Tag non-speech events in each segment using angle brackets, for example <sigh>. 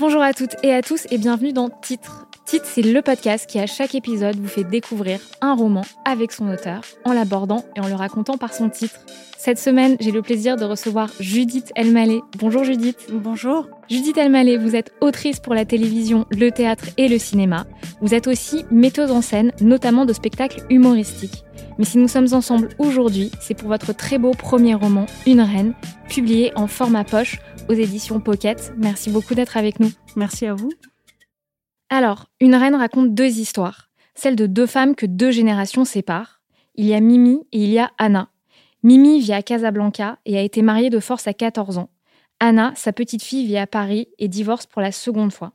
Bonjour à toutes et à tous et bienvenue dans Titre. Titre, c'est le podcast qui à chaque épisode vous fait découvrir un roman avec son auteur en l'abordant et en le racontant par son titre. Cette semaine, j'ai le plaisir de recevoir Judith Elmaleh. Bonjour Judith. Bonjour. Judith Elmaleh, vous êtes autrice pour la télévision, le théâtre et le cinéma. Vous êtes aussi metteuse en scène, notamment de spectacles humoristiques. Mais si nous sommes ensemble aujourd'hui, c'est pour votre très beau premier roman, Une reine, publié en format poche aux éditions Pocket. Merci beaucoup d'être avec nous. Merci à vous. Alors, Une reine raconte deux histoires, celle de deux femmes que deux générations séparent. Il y a Mimi et il y a Anna. Mimi vit à Casablanca et a été mariée de force à 14 ans. Anna, sa petite fille, vit à Paris et divorce pour la seconde fois.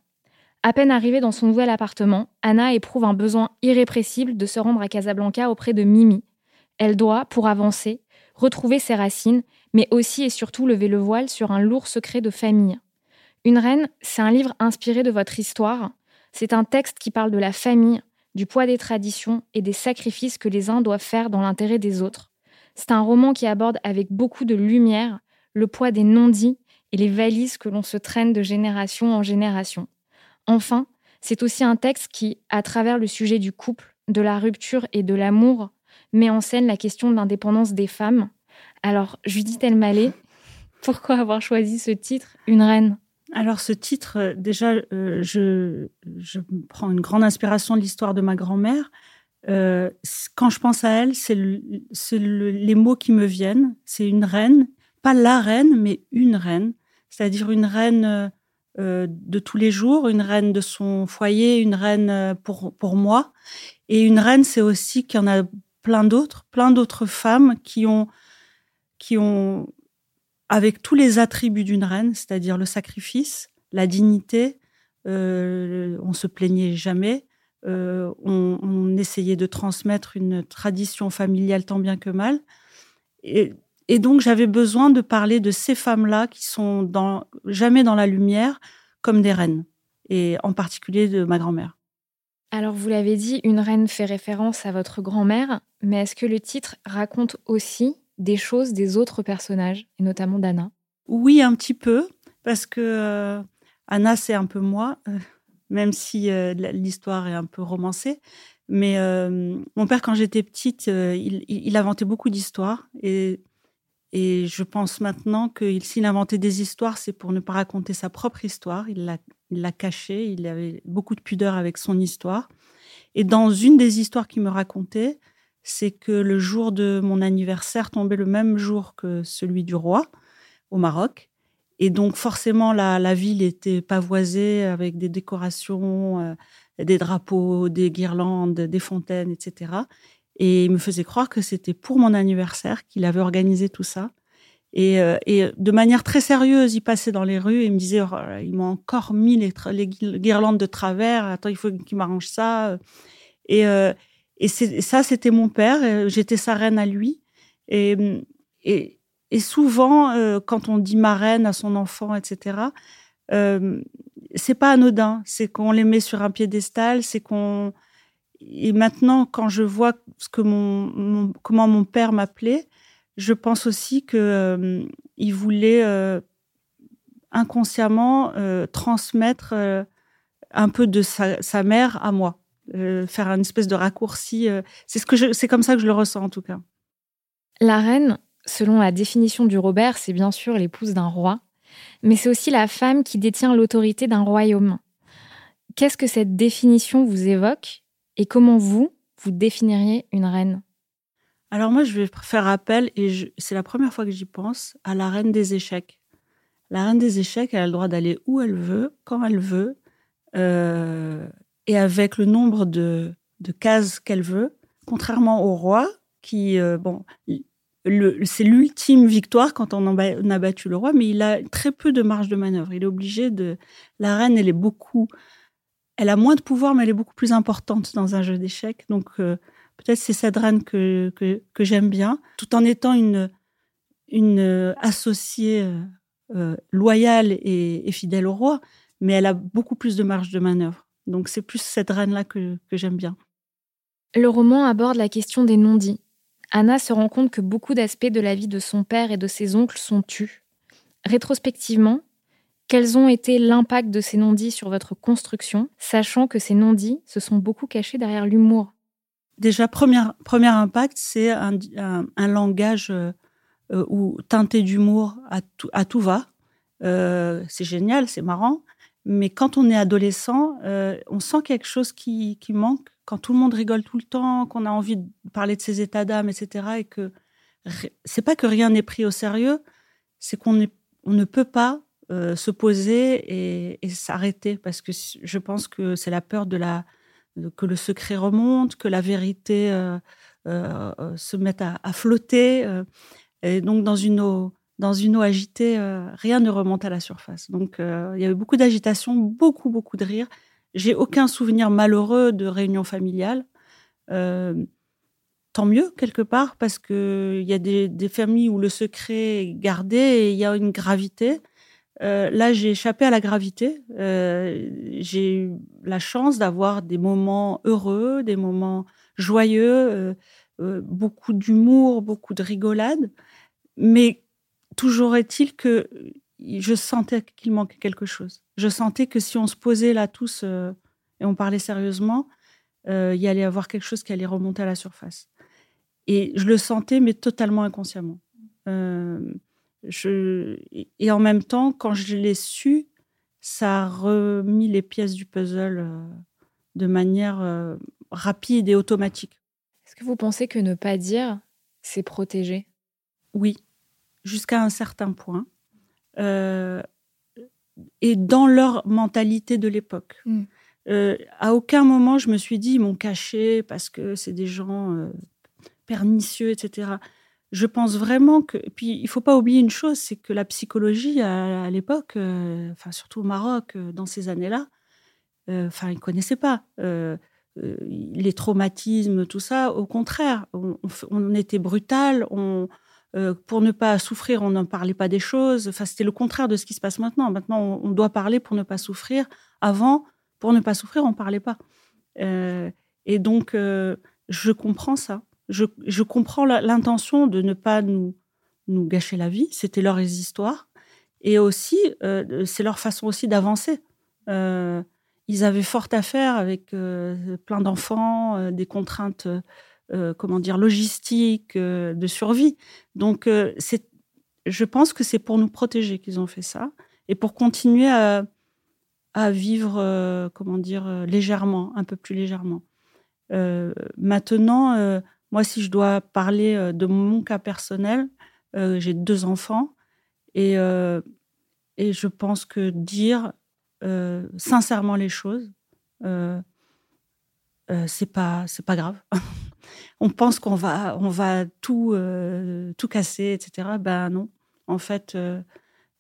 À peine arrivée dans son nouvel appartement, Anna éprouve un besoin irrépressible de se rendre à Casablanca auprès de Mimi. Elle doit, pour avancer, retrouver ses racines, mais aussi et surtout lever le voile sur un lourd secret de famille. Une reine, c'est un livre inspiré de votre histoire, c'est un texte qui parle de la famille, du poids des traditions et des sacrifices que les uns doivent faire dans l'intérêt des autres. C'est un roman qui aborde avec beaucoup de lumière le poids des non-dits et les valises que l'on se traîne de génération en génération. Enfin, c'est aussi un texte qui, à travers le sujet du couple, de la rupture et de l'amour, met en scène la question de l'indépendance des femmes. Alors, Judith Elmaleh, pourquoi avoir choisi ce titre, Une reine? Alors ce titre, euh, déjà, euh, je, prends une grande inspiration de l'histoire de ma grand-mère. Euh, quand je pense à elle, c'est les mots qui me viennent. C'est une reine, pas la reine, mais une reine, c'est-à-dire une reine de tous les jours, une reine de son foyer, une reine pour, pour moi. Et une reine, c'est aussi qu'il y en a plein d'autres, plein d'autres femmes qui ont, qui ont avec tous les attributs d'une reine, c'est-à-dire le sacrifice, la dignité. Euh, on se plaignait jamais. Euh, on, essayait de transmettre une tradition familiale tant bien que mal. Et, donc j'avais besoin de parler de ces femmes-là qui sont dans, jamais dans la lumière comme des reines, et en particulier de ma grand-mère. Alors vous l'avez dit, une reine fait référence à votre grand-mère, mais est-ce que le titre raconte aussi des choses des autres personnages, et notamment d'Anna? Oui, un petit peu, parce que euh, Anna, c'est un peu moi, euh, même si euh, l'histoire est un peu romancée. Mais mon père, quand j'étais petite, il, inventait beaucoup d'histoires. Et, et je pense maintenant que s'il inventait des histoires, c'est pour ne pas raconter sa propre histoire. Il l'a, l'a cachée, il avait beaucoup de pudeur avec son histoire. Et dans une des histoires qu'il me racontait, c'est que le jour de mon anniversaire tombait le même jour que celui du roi au Maroc. Et donc forcément, la, ville était pavoisée avec des décorations, euh, des drapeaux, des guirlandes, des fontaines, etc. Et il me faisait croire que c'était pour mon anniversaire qu'il avait organisé tout ça. Et, euh, de manière très sérieuse, il passait dans les rues et il me disait, oh, il m'a encore mis les, guirlandes de travers, attends, il faut qu'il m'arrange ça. Et, euh, ça, c'était mon père. Euh, j'étais sa reine à lui. Et, et, souvent, euh, quand on dit marraine à son enfant, etc., euh, c'est pas anodin. C'est qu'on les met sur un piédestal. C'est qu'on. Et maintenant, quand je vois ce que mon, comment mon père m'appelait, je pense aussi que euh, il voulait inconsciemment transmettre un peu de sa mère à moi. Euh, faire une espèce de raccourci. Euh, c'est ce que c'est comme ça que je le ressens en tout cas. La reine, selon la définition du Robert, c'est bien sûr l'épouse d'un roi, mais c'est aussi la femme qui détient l'autorité d'un royaume. Qu'est-ce que cette définition vous évoque? Et comment vous, vous définiriez une reine? Alors moi, je vais faire appel, et c'est la première fois que j'y pense, à la reine des échecs. La reine des échecs, elle a le droit d'aller où elle veut, quand elle veut. Euh, et avec le nombre de, cases qu'elle veut, contrairement au roi qui, euh, bon, c'est l'ultime victoire quand on, a battu le roi, mais il a très peu de marge de manœuvre. Il est obligé de. La reine, elle est beaucoup. Elle a moins de pouvoir, mais elle est beaucoup plus importante dans un jeu d'échecs. Donc, euh, peut-être c'est cette reine que, que, j'aime bien, tout en étant une, une euh, associée euh, loyale et, fidèle au roi, mais elle a beaucoup plus de marge de manœuvre. Donc, c'est plus cette reine-là que, que j'aime bien. Le roman aborde la question des non-dits Anna se rend compte que beaucoup d'aspects de la vie de son père et de ses oncles sont tus. Rétrospectivement, quels ont été l'impact de ces non-dits sur votre construction, sachant que ces non-dits se sont beaucoup cachés derrière l'humour? Déjà, premier, impact, c'est un, langage euh, où teinté d'humour à tout, va. Euh, c'est génial, c'est marrant. Mais quand on est adolescent, euh, on sent quelque chose qui, qui manque quand tout le monde rigole tout le temps, qu'on a envie de parler de ses états d'âme, etc., et que c'est pas que rien n'est pris au sérieux, c'est qu'on on ne peut pas euh, se poser et, s'arrêter parce que je pense que c'est la peur de la que le secret remonte, que la vérité euh, euh, se mette à, flotter. et donc dans une eau dans une eau agitée, rien ne remonte à la surface. Donc il y avait beaucoup d'agitation, beaucoup beaucoup de rire. J'ai aucun souvenir malheureux de réunion familiale. Tant mieux, quelque part, parce qu'il y a des, familles où le secret est gardé et il y a une gravité. Euh, là, j'ai échappé à la gravité. Euh, j'ai eu la chance d'avoir des moments heureux, des moments joyeux, beaucoup d'humour, beaucoup de rigolade. Mais toujours est-il que je sentais qu'il manquait quelque chose. Je sentais que si on se posait là tous euh, et on parlait sérieusement, euh, il y allait avoir quelque chose qui allait remonter à la surface. Et je le sentais, mais totalement inconsciemment. Euh, je, et en même temps, quand je l'ai su, ça a remis les pièces du puzzle de manière rapide et automatique. Est-ce que vous pensez que ne pas dire, c'est protéger? Oui, jusqu'à un certain point. Euh, et dans leur mentalité de l'époque. Mm. Euh, à aucun moment je me suis dit ils m'ont caché parce que c'est des gens euh, pernicieux, etc. Je pense vraiment que. puis il faut pas oublier une chose, c'est que la psychologie à, l'époque, enfin surtout au Maroc dans ces années-là, enfin ils connaissaient pas. les traumatismes, tout ça, au contraire, on, on était brutal, on, euh, pour ne pas souffrir, on n'en parlait pas des choses. Enfin, c'était le contraire de ce qui se passe maintenant. Maintenant, on, doit parler pour ne pas souffrir. Avant, pour ne pas souffrir, on ne parlait pas. Euh, et donc, euh, je comprends ça. Je, comprends l'intention de ne pas nous, nous gâcher la vie. C'était leur histoires. Et aussi, c'est leur façon aussi d'avancer. ils avaient fort à faire avec plein d'enfants, des contraintes euh, comment dire, logistique, euh, de survie. Donc, euh, je pense que c'est pour nous protéger qu'ils ont fait ça et pour continuer à, à vivre, comment dire, légèrement, un peu plus légèrement. maintenant, moi, si je dois parler de mon cas personnel, j'ai deux enfants et, et je pense que dire sincèrement les choses, c'est pas c'est pas grave. <laughs> on pense qu'on va, on va tout, euh, tout casser, etc. Ben non. En fait, euh,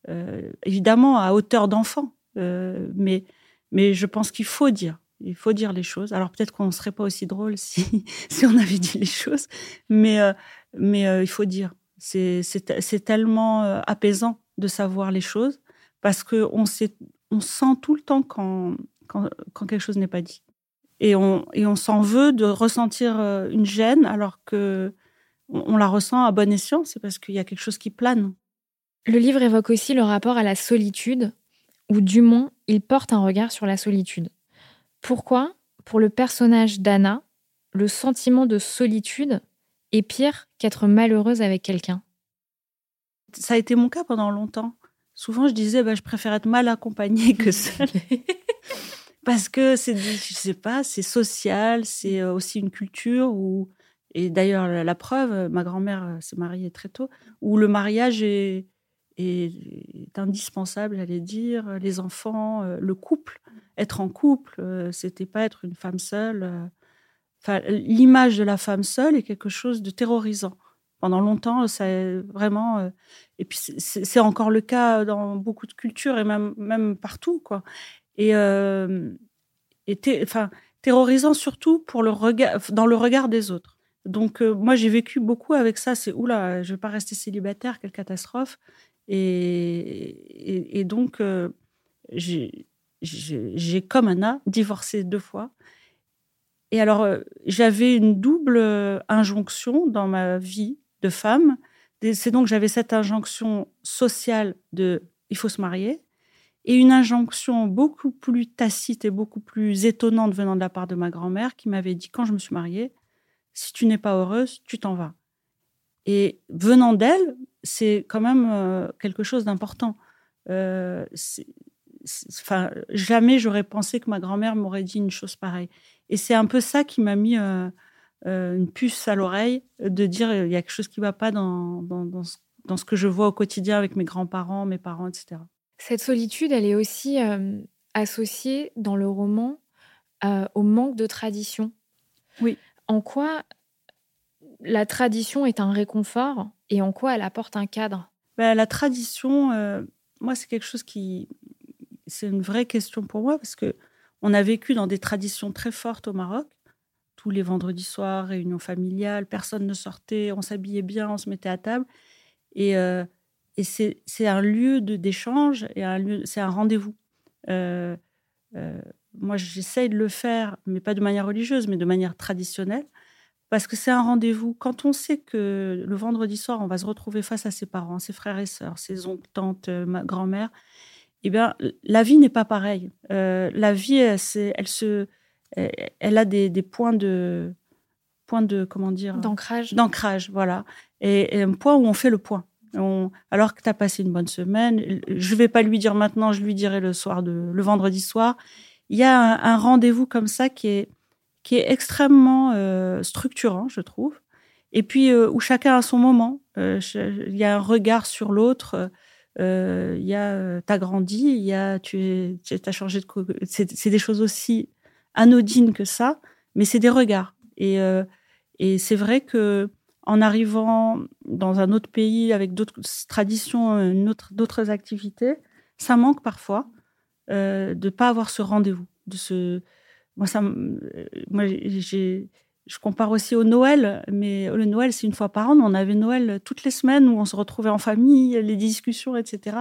euh, évidemment, à hauteur d'enfant. mais, mais je pense qu'il faut dire. Il faut dire les choses. Alors peut-être qu'on ne serait pas aussi drôle <laughs> si, on avait dit les choses. Mais, mais il faut dire. C'est tellement apaisant de savoir les choses parce qu'on on sent tout le temps quand, quelque chose n'est pas dit et on, s'en veut de ressentir euh, une gêne alors que on, la ressent à bon escient, c'est parce qu'il y a quelque chose qui plane. Le livre évoque aussi le rapport à la solitude, ou du moins, il porte un regard sur la solitude. Pourquoi, pour le personnage d'Anna, le sentiment de solitude est pire qu'être malheureuse avec quelqu'un? Ça a été mon cas pendant longtemps. Souvent, je disais, bah, je préfère être mal accompagnée que <laughs> seule. parce que c'est, je sais pas, c'est social, c'est euh, aussi une culture où, et d'ailleurs la, preuve, ma grand-mère euh, s'est mariée très tôt, où le mariage est, est, indispensable, j'allais dire, les enfants, le couple, être en couple, c'était pas être une femme seule. L'image de la femme seule est quelque chose de terrorisant Pendant longtemps, ça vraiment. et puis c'est encore le cas dans beaucoup de cultures et même même partout quoi. Et, et enfin terrorisant surtout pour le regard dans le regard des autres. Donc moi j'ai vécu beaucoup avec ça. C'est oula, je vais pas rester célibataire, quelle catastrophe. Et, donc j'ai comme Anna divorcé deux fois et alors, euh, j'avais une double euh, injonction dans ma vie de femme. C'est donc j'avais cette injonction sociale de il faut se marier et une injonction beaucoup plus tacite et beaucoup plus étonnante venant de la part de ma grand-mère qui m'avait dit quand je me suis mariée, si tu n'es pas heureuse, tu t'en vas. Et venant d'elle, c'est quand même euh, quelque chose d'important. enfin, jamais j'aurais pensé que ma grand-mère m'aurait dit une chose pareille. Et c'est un peu ça qui m'a mis euh, euh, une puce à l'oreille de dire il y a quelque chose qui ne va pas dans, dans, ce, que je vois au quotidien avec mes grands-parents, mes parents, etc. Cette solitude, elle est aussi euh, associée dans le roman au manque de tradition. Oui. En quoi la tradition est un réconfort et en quoi elle apporte un cadre? Ben, La tradition, moi, c'est quelque chose qui. C'est une vraie question pour moi parce que on a vécu dans des traditions très fortes au Maroc. Tous les vendredis soirs, réunion familiale, personne ne sortait, on s'habillait bien, on se mettait à table. Et, euh, c'est un lieu d'échange et c'est un rendez-vous. Euh, euh, moi, j'essaye de le faire, mais pas de manière religieuse, mais de manière traditionnelle, parce que c'est un rendez-vous. Quand on sait que le vendredi soir, on va se retrouver face à ses parents, ses frères et sœurs, ses oncles, tantes, ma grand-mère, eh bien, la vie n'est pas pareille. Euh, la vie, elle, elle, se, elle a des, points de, points de, comment dire D'ancrage. D'ancrage, voilà. Et, un point où on fait le point. alors que tu as passé une bonne semaine, je vais pas lui dire maintenant, je lui dirai le soir, de, le vendredi soir. Il y a un, rendez-vous comme ça qui est, qui est extrêmement euh, structurant, je trouve. Et puis, euh, où chacun a son moment. il y a un regard sur l'autre euh, il y a euh, t'as grandi, il y a tu as changé de c'est des choses aussi anodines que ça, mais c'est des regards. Et, euh, c'est vrai que en arrivant dans un autre pays avec d'autres traditions, d'autres activités, ça manque parfois euh, de pas avoir ce rendez-vous, de ce moi ça moi j'ai je compare aussi au Noël, mais le Noël, c'est une fois par an. On avait Noël toutes les semaines où on se retrouvait en famille, les discussions, etc.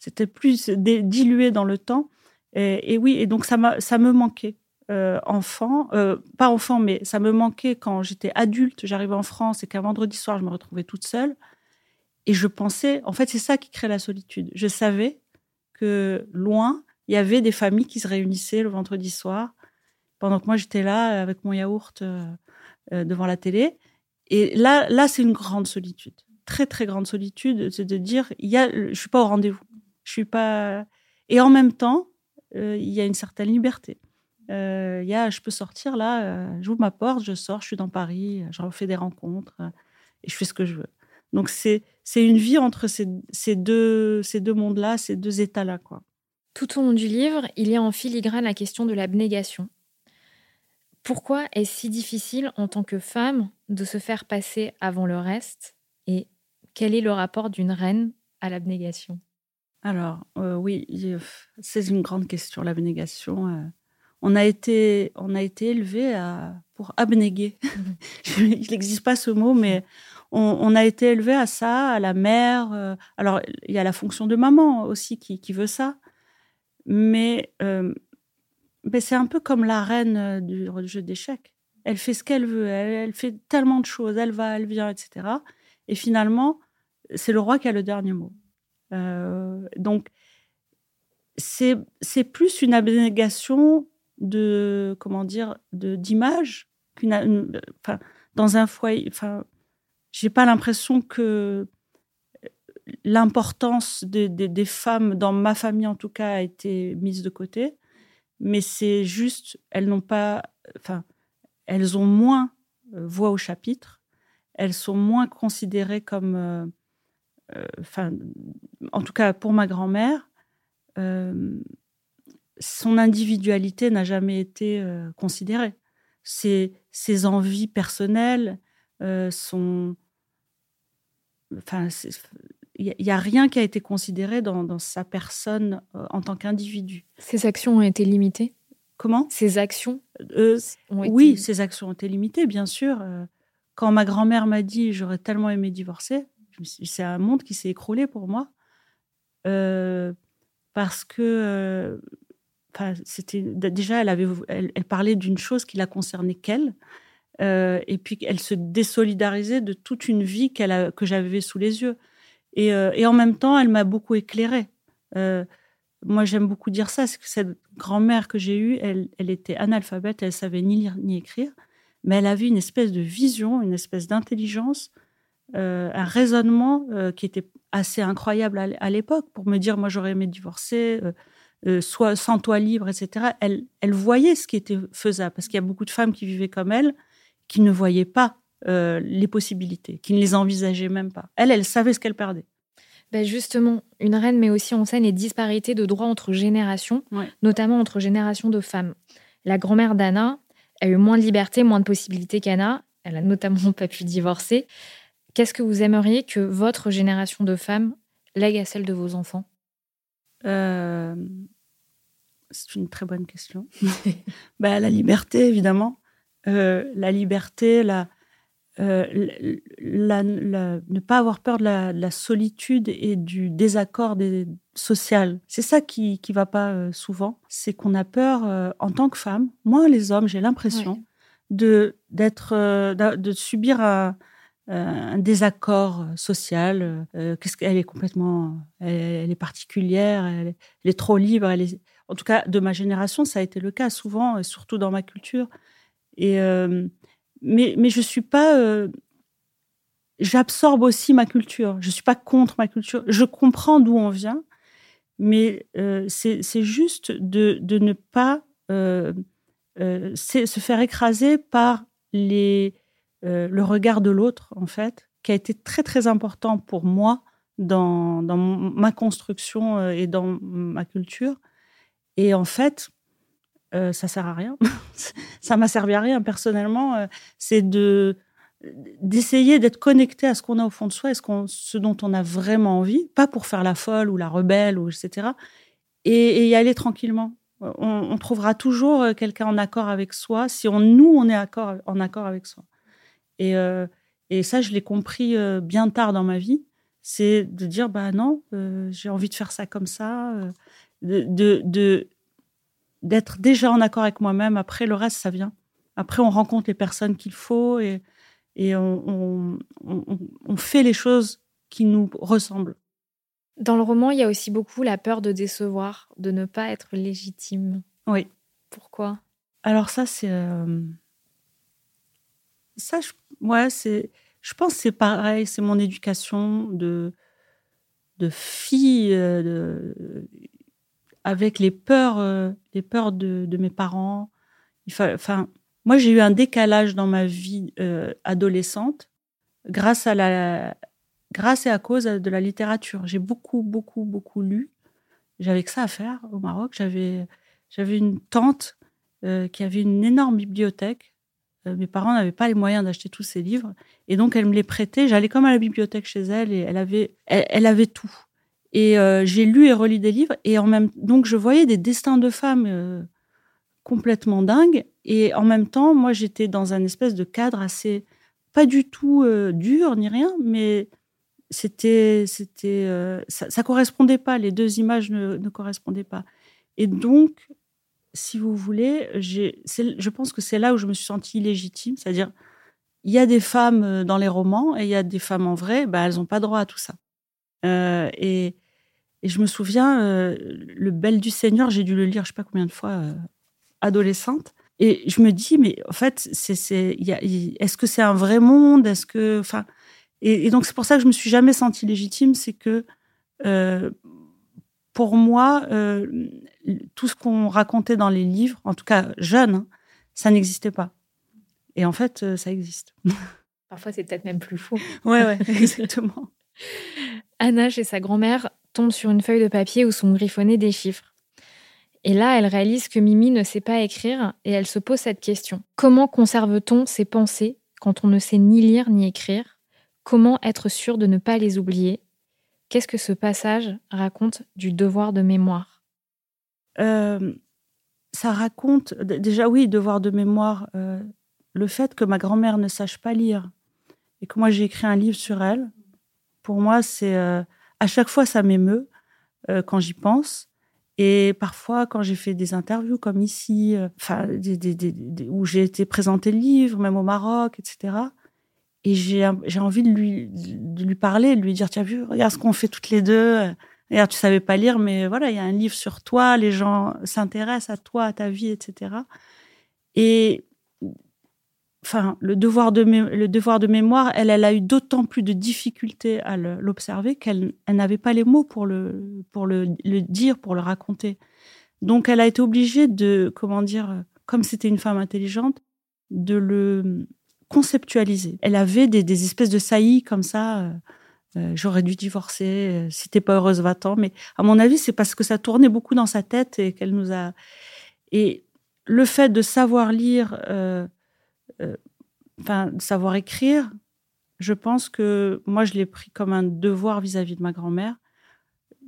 C'était plus dilué dans le temps. Et, oui, et donc ça, ça me manquait. Euh, enfant, euh, pas enfant, mais ça me manquait quand j'étais adulte, j'arrivais en France et qu'un vendredi soir, je me retrouvais toute seule. Et je pensais, en fait, c'est ça qui crée la solitude. Je savais que loin, il y avait des familles qui se réunissaient le vendredi soir pendant que moi j'étais là avec mon yaourt euh, euh, devant la télé. Et là, là, c'est une grande solitude, très très grande solitude, c'est de dire, il y a, je suis pas au rendez-vous, je suis pas. Et en même temps, euh, il y a une certaine liberté. y a, je peux sortir là, j'ouvre ma porte, je sors, je suis dans Paris, je refais des rencontres et je fais ce que je veux. Donc c'est c'est une vie entre ces, ces deux ces deux mondes-là, ces deux états-là, quoi. Tout au long du livre, il y a en filigrane la question de l'abnégation. Pourquoi est-ce si difficile en tant que femme de se faire passer avant le reste Et quel est le rapport d'une reine à l'abnégation? Alors, euh, oui, c'est une grande question, l'abnégation. Euh. on a été, on a été élevé à, pour abnéguer. <laughs> Il n'existe pas ce mot, mais on, a été élevé à ça, à la mère. Euh. alors, il y a la fonction de maman aussi qui, qui veut ça. Mais ben, c'est un peu comme la reine euh, du jeu d'échecs. Elle fait ce qu'elle veut, elle, fait tellement de choses, elle va, elle vient, etc. Et finalement, c'est le roi qui a le dernier mot. Euh, donc, c'est plus une abnégation de, comment dire, d'image. Enfin, dans un foyer. Enfin, j'ai pas l'impression que l'importance des femmes, dans ma famille en tout cas, a été mise de côté mais c'est juste, elles n'ont pas, enfin, elles ont moins euh, voix au chapitre, elles sont moins considérées comme, euh, euh, enfin, en tout cas pour ma grand-mère, son individualité n'a jamais été considérée. Ses, envies personnelles, son, enfin, il n'y a, rien qui a été considéré dans, sa personne euh, en tant qu'individu. Ses actions ont été limitées? Comment? Ses actions euh, Oui, ses actions ont été limitées, bien sûr. Euh, quand ma grand-mère m'a dit j'aurais tellement aimé divorcer, c'est un monde qui s'est écroulé pour moi. parce que c'était déjà, elle, avait, elle, parlait d'une chose qui la concernait qu'elle. et puis elle se désolidarisait de toute une vie qu'elle que j'avais sous les yeux. Et, et, en même temps, elle m'a beaucoup éclairée moi, j'aime beaucoup dire ça, c'est que cette grand-mère que j'ai eue, elle, était analphabète, elle savait ni lire ni écrire, mais elle avait une espèce de vision, une espèce d'intelligence, euh, un raisonnement euh, qui était assez incroyable à, l'époque pour me dire, moi, j'aurais aimé divorcer, euh, soit sans toi libre, etc. Elle, elle voyait ce qui était faisable, parce qu'il y a beaucoup de femmes qui vivaient comme elle, qui ne voyaient pas les possibilités, qui ne les envisageaient même pas. Elle, elle savait ce qu'elle perdait. Ben justement, une reine met aussi en scène les disparités de droits entre générations, notamment entre générations de femmes. La grand-mère d'Anna a eu moins de liberté, moins de possibilités qu'Anna. Elle a notamment <laughs> pas pu divorcer. Qu'est-ce que vous aimeriez que votre génération de femmes lègue à celle de vos enfants? Euh, C'est une très bonne question. <laughs> bah, la liberté, évidemment. Euh, la liberté, la, euh, ne pas avoir peur de la, solitude et du désaccord social. C'est ça qui ne va pas euh, souvent. C'est qu'on a peur, euh, en tant que femme, moins les hommes, j'ai l'impression, de, d'être, de subir un, désaccord social. qu'est-ce qu'elle est complètement, elle, est particulière, elle est, trop libre. Elle est, en tout cas, de ma génération, ça a été le cas souvent, et surtout dans ma culture. Et mais, je suis pas. Euh, j'absorbe aussi ma culture. Je suis pas contre ma culture. Je comprends d'où on vient, mais euh, c'est juste de, de, ne pas euh, se faire écraser par les, le regard de l'autre, en fait, qui a été très très important pour moi dans, dans ma construction et dans ma culture. Et en fait, euh, ça sert à rien. <laughs> ça m'a servi à rien personnellement. Euh, c'est de d'essayer d'être connecté à ce qu'on a au fond de soi, et ce, ce dont on a vraiment envie, pas pour faire la folle ou la rebelle ou etc. Et, y aller tranquillement. On, trouvera toujours euh, quelqu'un en accord avec soi si on, nous on est accord, en accord avec soi. Et, et ça, je l'ai compris bien tard dans ma vie. C'est de dire bah non, j'ai envie de faire ça comme ça. de, de d'être déjà en accord avec moi-même. Après, le reste, ça vient. Après, on rencontre les personnes qu'il faut et, et on, on, fait les choses qui nous ressemblent. Dans le roman, il y a aussi beaucoup la peur de décevoir, de ne pas être légitime. Oui. Pourquoi? Alors ça, c'est... Euh, ça, je... ouais, c'est... Je pense que c'est pareil, c'est mon éducation de, de fille, euh, de avec les peurs, euh, les peurs de, mes parents. Enfin, moi, j'ai eu un décalage dans ma vie euh, adolescente grâce à la, grâce et à cause de la littérature. J'ai beaucoup, beaucoup, beaucoup lu. J'avais que ça à faire au Maroc. J'avais, j'avais une tante euh, qui avait une énorme bibliothèque. mes parents n'avaient pas les moyens d'acheter tous ces livres, et donc elle me les prêtait. J'allais comme à la bibliothèque chez elle, et elle avait, elle avait tout. Et euh, j'ai lu et relu des livres, et en même donc je voyais des destins de femmes euh, complètement dingues, et en même temps, moi j'étais dans un espèce de cadre assez pas du tout euh, dur ni rien, mais c'était c'était ça, ça, correspondait pas, les deux images ne, ne correspondaient pas. Et donc, si vous voulez, je pense que c'est là où je me suis sentie illégitime, c'est-à-dire il y a des femmes dans les romans et il y a des femmes en vrai, bah, elles n'ont pas droit à tout ça. Et, et, je me souviens, euh, Le Bel du Seigneur, j'ai dû le lire je sais pas combien de fois, euh, adolescente. Et je me dis, mais en fait, c'est, c'est, est-ce que c'est un vrai monde? Est-ce que, enfin, et, donc c'est pour ça que je me suis jamais sentie légitime, c'est que pour moi, tout ce qu'on racontait dans les livres, en tout cas jeune, hein, ça n'existait pas. Et en fait, ça existe. Parfois, c'est peut-être même plus fou. ouais, ouais, <laughs> exactement. Anna, chez sa grand-mère, sur une feuille de papier où sont griffonnés des chiffres. Et là, elle réalise que Mimi ne sait pas écrire et elle se pose cette question. Comment conserve-t-on ses pensées quand on ne sait ni lire ni écrire? Comment être sûr de ne pas les oublier? Qu'est-ce que ce passage raconte du devoir de mémoire? Euh, Ça raconte, déjà oui, devoir de mémoire, euh, le fait que ma grand-mère ne sache pas lire et que moi j'ai écrit un livre sur elle. Pour moi, c'est euh, à chaque fois ça m'émeut quand j'y pense. Et parfois, quand j'ai fait des interviews comme ici, enfin, où j'ai été présenter le livre, même au Maroc, etc., et j'ai envie de lui, de lui parler, de lui dire, as vu, regarde ce qu'on fait toutes les deux. Regarde, tu savais pas lire, mais voilà, il y a un livre sur toi, les gens s'intéressent à toi, à ta vie, etc. Et enfin, le devoir de, le devoir de mémoire, elle, elle a eu d'autant plus de difficultés à l'observer qu'elle elle, n'avait pas les mots pour, le, pour le, dire, pour le raconter. Donc, elle a été obligée de, comment dire, comme c'était une femme intelligente, de le conceptualiser. Elle avait des, des espèces de saillies comme ça. Euh, euh, j'aurais dû divorcer. Euh, si t'es pas heureuse, va-t'en. Mais à mon avis, c'est parce que ça tournait beaucoup dans sa tête et qu'elle nous a. Et le fait de savoir lire, enfin, savoir écrire, je pense que moi, je l'ai pris comme un devoir vis-à-vis de ma grand-mère.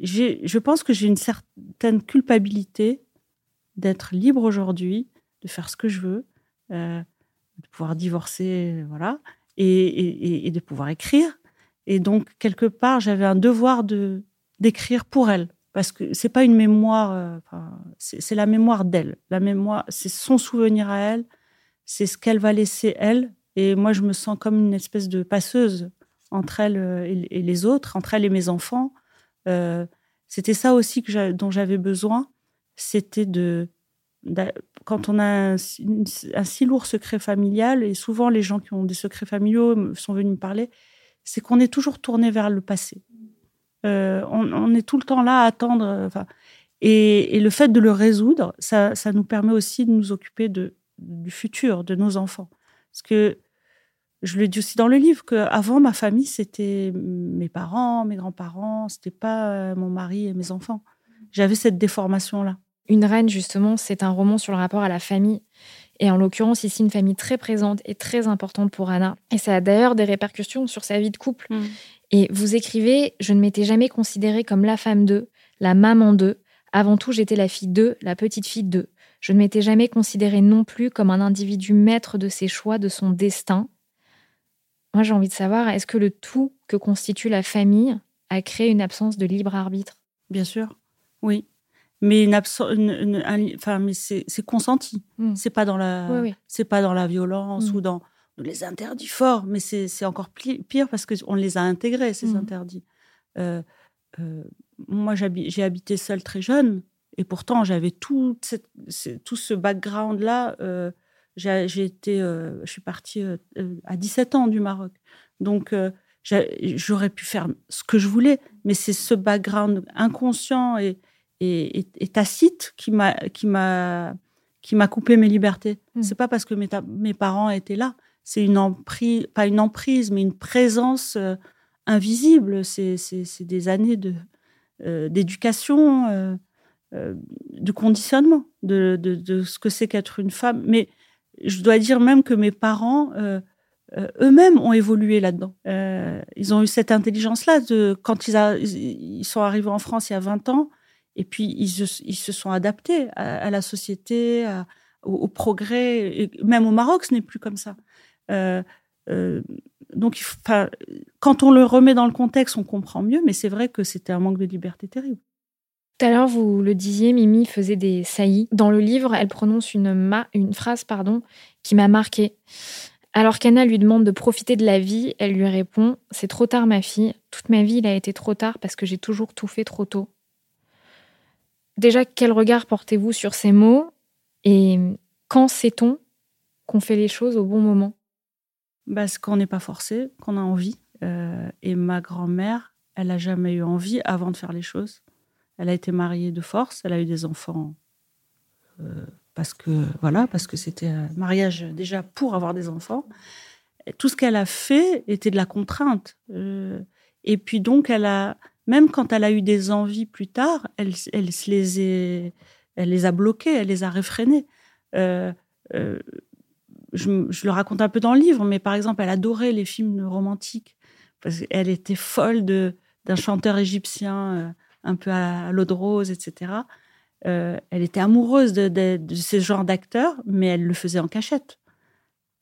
Je pense que j'ai une certaine culpabilité d'être libre aujourd'hui, de faire ce que je veux de pouvoir divorcer, voilà, et, de pouvoir écrire. Et donc, quelque part, j'avais un devoir de d'écrire pour elle, parce que c'est pas une mémoire, euh, c'est la mémoire d'elle. La mémoire, c'est son souvenir à elle, c'est ce qu'elle va laisser elle. Et moi, je me sens comme une espèce de passeuse entre elle euh, et, les autres, entre elle et mes enfants. Euh, c'était ça aussi que dont j'avais besoin, c'était de quand on a un, si lourd secret familial, et souvent les gens qui ont des secrets familiaux sont venus me parler, c'est qu'on est toujours tourné vers le passé. Euh, on, est tout le temps là à attendre. Enfin, et, le fait de le résoudre, ça, nous permet aussi de nous occuper de, du futur, de nos enfants. Parce que je le dis aussi dans le livre qu'avant, ma famille, c'était mes parents, mes grands-parents, c'était pas mon mari et mes enfants. J'avais cette déformation-là. Une reine, justement, c'est un roman sur le rapport à la famille. Et en l'occurrence, ici, une famille très présente et très importante pour Anna. Et ça a d'ailleurs des répercussions sur sa vie de couple. Mm. Et vous écrivez Je ne m'étais jamais considérée comme la femme d'eux, la maman d'eux. Avant tout, j'étais la fille d'eux, la petite fille d'eux. Je ne m'étais jamais considérée non plus comme un individu maître de ses choix, de son destin. Moi, j'ai envie de savoir, est-ce que le tout que constitue la famille a créé une absence de libre arbitre? Bien sûr, oui mais une, enfin, mais c'est consenti. Mm. C'est pas dans la, c'est pas dans la violence mm. ou dans les interdits forts, mais c'est encore pire parce qu'on les a intégrés ces mm. interdits. Euh, euh, moi, j'ai habité seule très jeune et pourtant j'avais tout, tout ce background là. Euh, j'ai été, je suis partie à 17 ans du Maroc, donc j'aurais pu faire ce que je voulais, mais c'est ce background inconscient et et, tacite qui m'a qui m'a qui m'a coupé mes libertés. Hmm. C'est pas parce que mes, mes parents étaient là. C'est une emprise, pas une emprise, mais une présence euh, invisible. C'est des années de euh, d'éducation, euh, de conditionnement, de, ce que c'est qu'être une femme. Mais je dois dire même que mes parents eux-mêmes ont évolué là-dedans. ils ont eu cette intelligence-là quand ils, sont arrivés en France il y a 20 ans et puis, ils, se sont adaptés à, la société, au, progrès. Même au Maroc, ce n'est plus comme ça. Euh, euh, donc, quand on le remet dans le contexte, on comprend mieux, mais c'est vrai que c'était un manque de liberté terrible. Tout à l'heure, vous le disiez, Mimi faisait des saillies. Dans le livre, elle prononce une, phrase pardon, qui m'a marquée. Alors qu'Anna lui demande de profiter de la vie, elle lui répond C'est trop tard, ma fille. Toute ma vie, il a été trop tard parce que j'ai toujours tout fait trop tôt. Déjà, quel regard portez-vous sur ces mots et quand sait-on qu'on fait les choses au bon moment? Parce qu'on n'est pas forcé, qu'on a envie. Euh, et ma grand-mère, elle n'a jamais eu envie avant de faire les choses. Elle a été mariée de force, elle a eu des enfants euh, parce que voilà, parce que c'était un mariage déjà pour avoir des enfants. tout ce qu'elle a fait était de la contrainte. Euh, et puis donc, elle a, même quand elle a eu des envies plus tard, elle, elle, les, a bloquées, elle les a réfrénées. Euh, je, le raconte un peu dans le livre, mais par exemple, elle adorait les films romantiques parce qu'elle était folle d'un chanteur égyptien un peu à, l'eau de rose, etc. elle était amoureuse de, ce genre d'acteur, mais elle le faisait en cachette.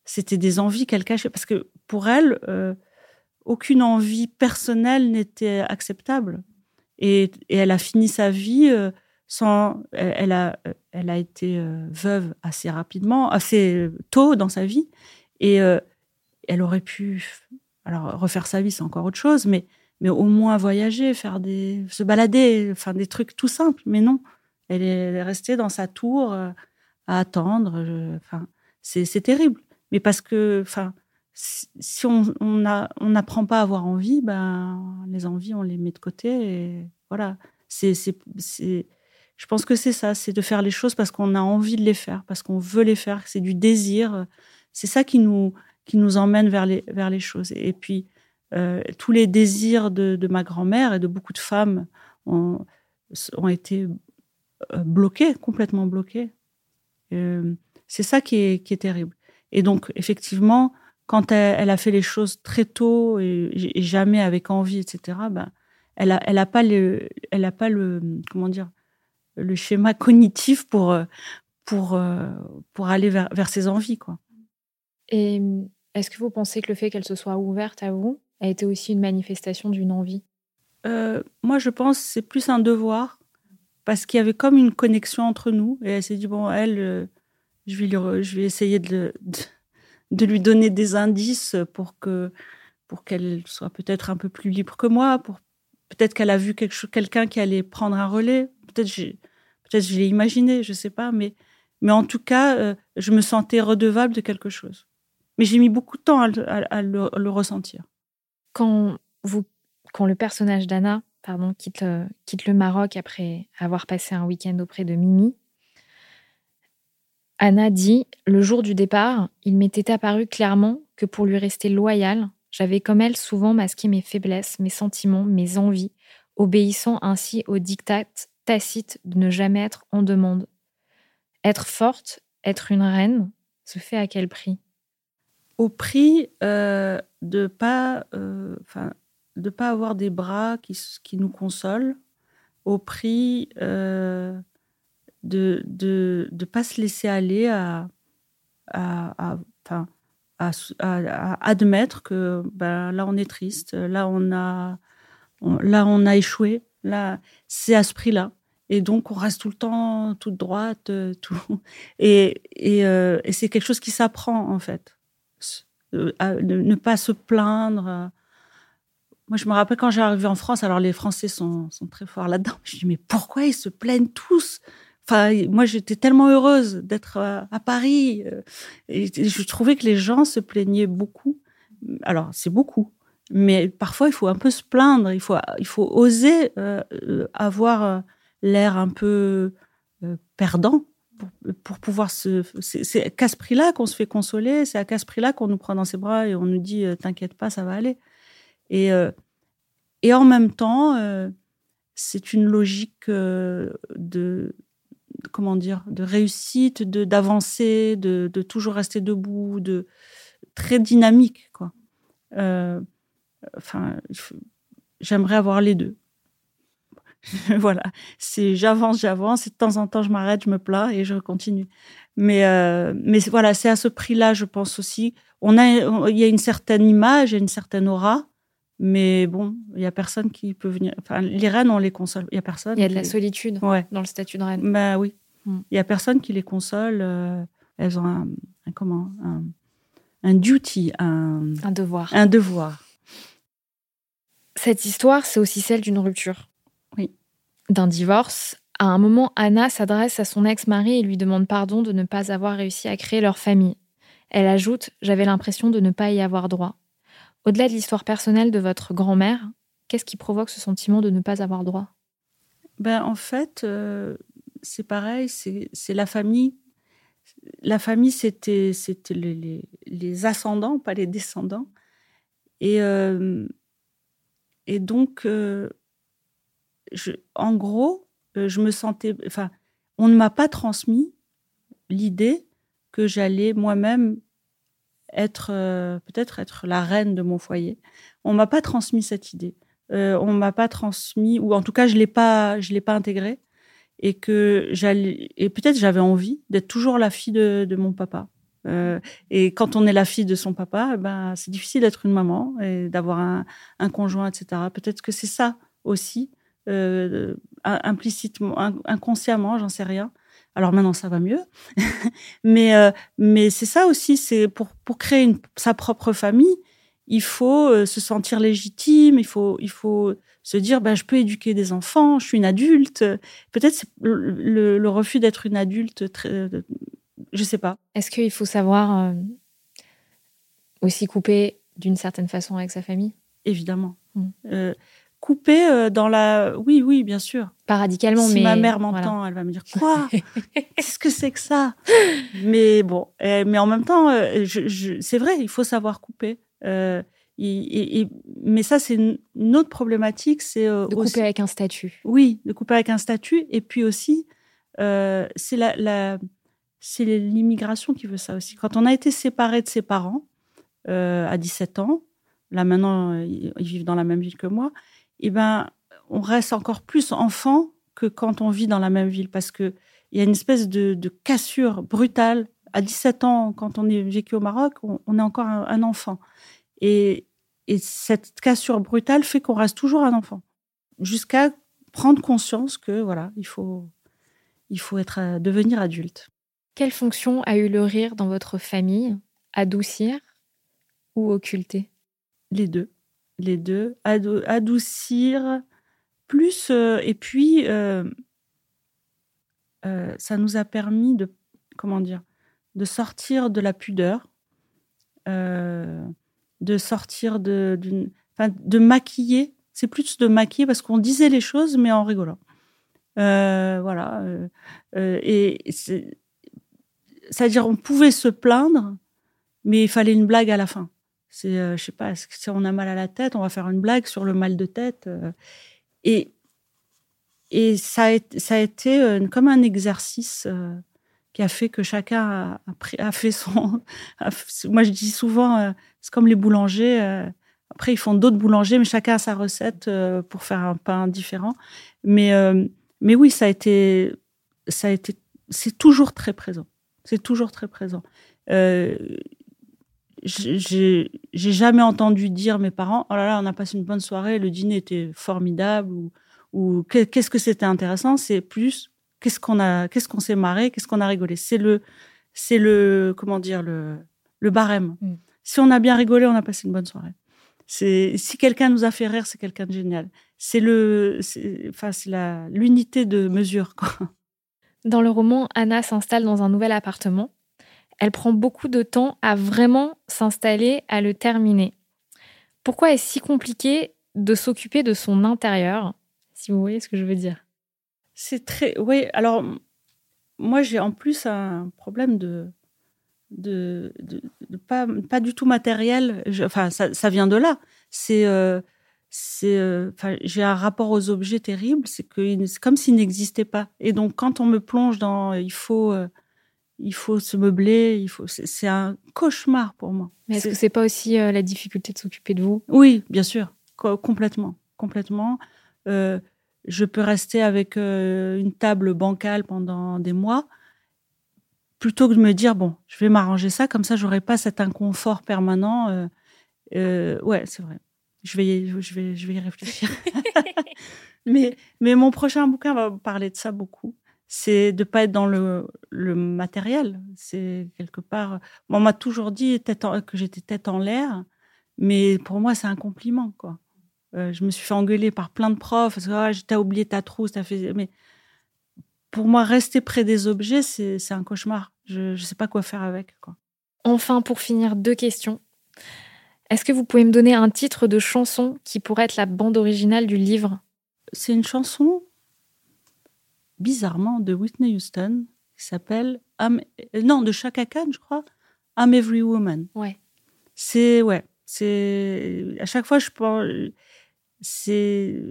C'était des envies qu'elle cachait parce que pour elle, aucune envie personnelle n'était acceptable. Et, elle a fini sa vie euh, sans. Elle, a, elle a été euh, veuve assez rapidement, assez tôt dans sa vie. Et euh, elle aurait pu. Alors, refaire sa vie, c'est encore autre chose, mais, mais au moins voyager, faire des, se balader, enfin des trucs tout simples. Mais non, elle est, restée dans sa tour à attendre. Enfin, c'est terrible. Mais parce que, enfin, si on n'apprend pas à avoir envie, ben, les envies, on les met de côté. Et voilà. C'est, je pense que c'est ça, c'est de faire les choses parce qu'on a envie de les faire, parce qu'on veut les faire. C'est du désir. C'est ça qui nous, qui nous emmène vers les, vers les choses. Et puis, euh, tous les désirs de, ma grand-mère et de beaucoup de femmes ont, été euh, bloqués, complètement bloqués. Euh, c'est ça qui est, qui est terrible. Et donc, effectivement, quand elle, a fait les choses très tôt et, jamais avec envie, etc., ben, elle n'a elle a pas, le, elle a pas le, comment dire, le schéma cognitif pour, pour, pour aller vers, vers ses envies. Quoi. Et est-ce que vous pensez que le fait qu'elle se soit ouverte à vous a été aussi une manifestation d'une envie euh, Moi, je pense que c'est plus un devoir, parce qu'il y avait comme une connexion entre nous. Et elle s'est dit, bon, elle, euh, je, vais je vais essayer de, de lui donner des indices pour que pour qu'elle soit peut-être un peu plus libre que moi, pour peut-être qu'elle a vu quelqu'un qui allait prendre un relais, peut-être j'ai peut-être je l'ai imaginé, je sais pas, mais mais en tout cas, euh, je me sentais redevable de quelque chose. Mais j'ai mis beaucoup de temps à, le, ressentir. Quand le personnage d'Anna euh, quitte le Maroc après avoir passé un week-end auprès de Mimi, Anna dit Le jour du départ, il m'était apparu clairement que pour lui rester loyale, j'avais comme elle souvent masqué mes faiblesses, mes sentiments, mes envies, obéissant ainsi au diktat tacite de ne jamais être en demande. Être forte, être une reine, se fait à quel prix? Au prix euh, de pas, euh, de pas avoir des bras qui, qui nous consolent, au prix euh, de ne de, de pas se laisser aller à, à, à, à admettre que ben, là, on est triste, là, on a, là, on a échoué, là, c'est à ce prix-là. Et donc, on reste tout le temps toute droite, euh, tout. Et, et, et c'est quelque chose qui s'apprend, en fait. Euh, ne, pas se plaindre. Moi, je me rappelle quand j'ai arrivé en France, alors les Français sont, sont très forts là-dedans. <laughs> Je me dis, mais pourquoi ils se plaignent tous? Moi, j'étais tellement heureuse d'être à, Paris. Euh, et je trouvais que les gens se plaignaient beaucoup. Alors, c'est beaucoup. Mais parfois, il faut un peu se plaindre. Il faut, il faut oser euh, euh, avoir l'air un peu perdant pour, pouvoir se. C'est qu'à ce prix-là qu'on se fait consoler. C'est à ce prix-là qu'on nous prend dans ses bras et on nous dit T'inquiète pas, ça va aller. Et, et en même temps, c'est une logique de comment dire, de réussite, de d'avancer, de, de, toujours rester debout, de très dynamique, quoi. Euh, enfin, j'aimerais avoir les deux. <laughs> voilà, c'est j'avance, j'avance, et de temps en temps je m'arrête, je me plains et je continue. Mais euh, mais voilà, c'est à ce prix-là, je pense aussi. On a, il y a une certaine image, il y a une certaine aura, mais bon, il y a personne qui peut venir. Enfin, les reines, on les console. Il y a personne. Il y a de la solitude dans le statut de reine. Bah oui. Mm. Il y a personne qui les console. Euh, elles ont un, comment un, duty, un, un devoir. Un devoir. Cette histoire, c'est aussi celle d'une rupture. Oui. D'un divorce. À un moment, Anna s'adresse à son ex-mari et lui demande pardon de ne pas avoir réussi à créer leur famille. Elle ajoute J'avais l'impression de ne pas y avoir droit. Au-delà de l'histoire personnelle de votre grand-mère, qu'est-ce qui provoque ce sentiment de ne pas avoir droit? Ben, En fait, euh, c'est pareil, c'est la famille. La famille, c'était les, les, ascendants, pas les descendants. Et, euh, et donc, euh, en gros, je me sentais. Enfin, on ne m'a pas transmis l'idée que j'allais moi-même être peut-être être la reine de mon foyer. On m'a pas transmis cette idée. on m'a pas transmis, ou en tout cas je l'ai pas, je l'ai pas intégré, et que j'allais, et peut-être j'avais envie d'être toujours la fille de, mon papa. Euh, et quand on est la fille de son papa, eh ben, c'est difficile d'être une maman et d'avoir un, conjoint, etc. Peut-être que c'est ça aussi, euh, implicitement, inconsciemment, j'en sais rien. Alors maintenant, ça va mieux. <laughs> mais euh, mais c'est ça aussi, c'est pour, pour créer une, sa propre famille, il faut euh, se sentir légitime, il faut, il faut se dire, ben, je peux éduquer des enfants, je suis une adulte. Peut-être le, le, le, refus d'être une adulte très, je sais pas. Est-ce qu'il faut savoir euh, aussi couper d'une certaine façon avec sa famille? Évidemment. Mm. Euh, couper euh, dans la. Oui, oui, bien sûr. Pas radicalement, si mais. ma mère m'entend, elle va me dire Quoi? <laughs> Qu'est-ce que c'est que ça? Mais bon, mais en même temps, c'est vrai, il faut savoir couper. Et, mais ça, c'est une, autre problématique. C'est de couper avec un statut. Oui, de couper avec un statut. Et puis aussi, c'est la, la, c'est l'immigration qui veut ça aussi. Quand on a été séparé de ses parents euh, à 17 ans, là maintenant ils vivent dans la même ville que moi, eh ben on reste encore plus enfant que quand on vit dans la même ville parce que il y a une espèce de, cassure brutale. À 17 ans, quand on est vécu au Maroc, on, est encore un, enfant. Et, et, cette cassure brutale fait qu'on reste toujours un enfant. Jusqu'à prendre conscience que, voilà, il faut, il faut être, devenir adulte. Quelle fonction a eu le rire dans votre famille? Adoucir ou occulter? Les deux. Les deux. adoucir, plus. Euh, et puis, euh, euh, ça nous a permis de. Comment dire De sortir de la pudeur. de sortir de. de maquiller. C'est plus de maquiller parce qu'on disait les choses, mais en rigolant. voilà. et c'est c'est-à-dire, on pouvait se plaindre, mais il fallait une blague à la fin. C'est, euh, je sais pas, si on a mal à la tête, on va faire une blague sur le mal de tête. Euh. et et ça a, ça a été euh, comme un exercice qui a fait que chacun a, fait son. <laughs> moi, je dis souvent, c'est comme les boulangers. après, ils font d'autres boulangers, mais chacun a sa recette pour faire un pain différent. Mais, mais oui, ça a été, ça a été, c'est toujours très présent. C'est toujours très présent. Euh, j'ai jamais entendu dire mes parents oh là là on a passé une bonne soirée le dîner était formidable ou, ou qu'est-ce que c'était intéressant? C'est plus qu'est-ce qu'on a qu'est-ce qu'on s'est marré qu'est-ce qu'on a rigolé? C'est le c'est le comment dire le le barème. Mm. si on a bien rigolé on a passé une bonne soirée. C'est si quelqu'un nous a fait rire c'est quelqu'un de génial. C'est le enfin c'est la l'unité de mesure quoi. Dans le roman, Anna s'installe dans un nouvel appartement. Elle prend beaucoup de temps à vraiment s'installer, à le terminer. Pourquoi est-ce si compliqué de s'occuper de son intérieur, si vous voyez ce que je veux dire C'est très... Oui, alors moi j'ai en plus un problème de... de, pas, pas du tout matériel. enfin, ça, vient de là. C'est... Euh, c'est, euh, j'ai un rapport aux objets terrible. C'est que comme s'ils n'existaient pas. Et donc, quand on me plonge dans, il faut, euh, il faut se meubler, il faut, c'est, un cauchemar pour moi. Mais est-ce que c'est pas aussi euh, la difficulté de s'occuper de vous? Oui, bien sûr, complètement, complètement. je peux rester avec une table bancale pendant des mois plutôt que de me dire bon, je vais m'arranger ça comme ça, j'aurai pas cet inconfort permanent. ouais, c'est vrai. Je vais, je vais, je vais y réfléchir. <laughs> <laughs> mais, mais mon prochain bouquin va parler de ça beaucoup. C'est de pas être dans le, le matériel. C'est quelque part. on m'a toujours dit tête que j'étais tête en l'air, mais pour moi, c'est un compliment, quoi. Euh, je me suis fait engueuler par plein de profs. Parce que ah, t'as oublié ta trousse, t'as fait. Mais pour moi, rester près des objets, c'est un cauchemar. Je ne sais pas quoi faire avec. Quoi. Enfin, pour finir, deux questions. Est-ce que vous pouvez me donner un titre de chanson qui pourrait être la bande originale du livre? C'est une chanson, bizarrement, de Whitney Houston, qui s'appelle Non, de Chaka Khan, je crois. I'm Every Woman. Ouais. C'est. Ouais. C'est. À chaque fois, je pense. C'est.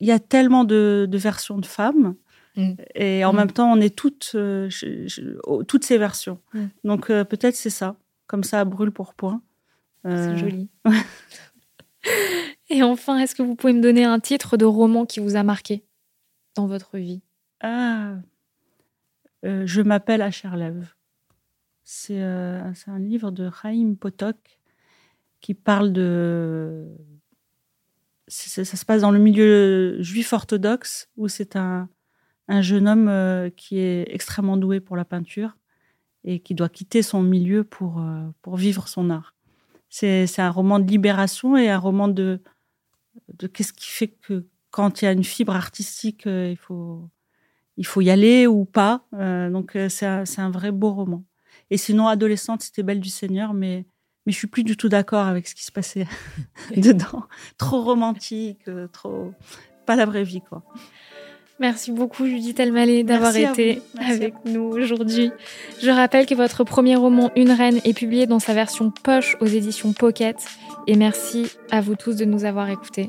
Il y a tellement de, versions de femmes. Mm. Et en mm. même temps, on est toutes, euh, toutes ces versions. Mm. Donc, euh, peut-être c'est ça. comme ça, à brûle pour point. C'est joli. <laughs> Et enfin, est-ce que vous pouvez me donner un titre de roman qui vous a marqué dans votre vie? Ah, je m'appelle à Cherlev. C'est un livre de Chaim Potok qui parle de ça, se passe dans le milieu juif orthodoxe où c'est un, un, jeune homme euh, qui est extrêmement doué pour la peinture et qui doit quitter son milieu pour, euh, pour vivre son art. C'est un roman de libération et un roman de, de qu'est-ce qui fait que quand il y a une fibre artistique, euh, il, faut, il faut y aller ou pas. donc c'est un, un, vrai beau roman. Et sinon, adolescente, c'était Belle du Seigneur, mais mais je suis plus du tout d'accord avec ce qui se passait <laughs> dedans. Trop romantique, euh, trop pas la vraie vie quoi. Merci beaucoup Judith Elmaleh d'avoir été avec nous aujourd'hui. Je rappelle que votre premier roman Une reine est publié dans sa version poche aux éditions Pocket et merci à vous tous de nous avoir écoutés.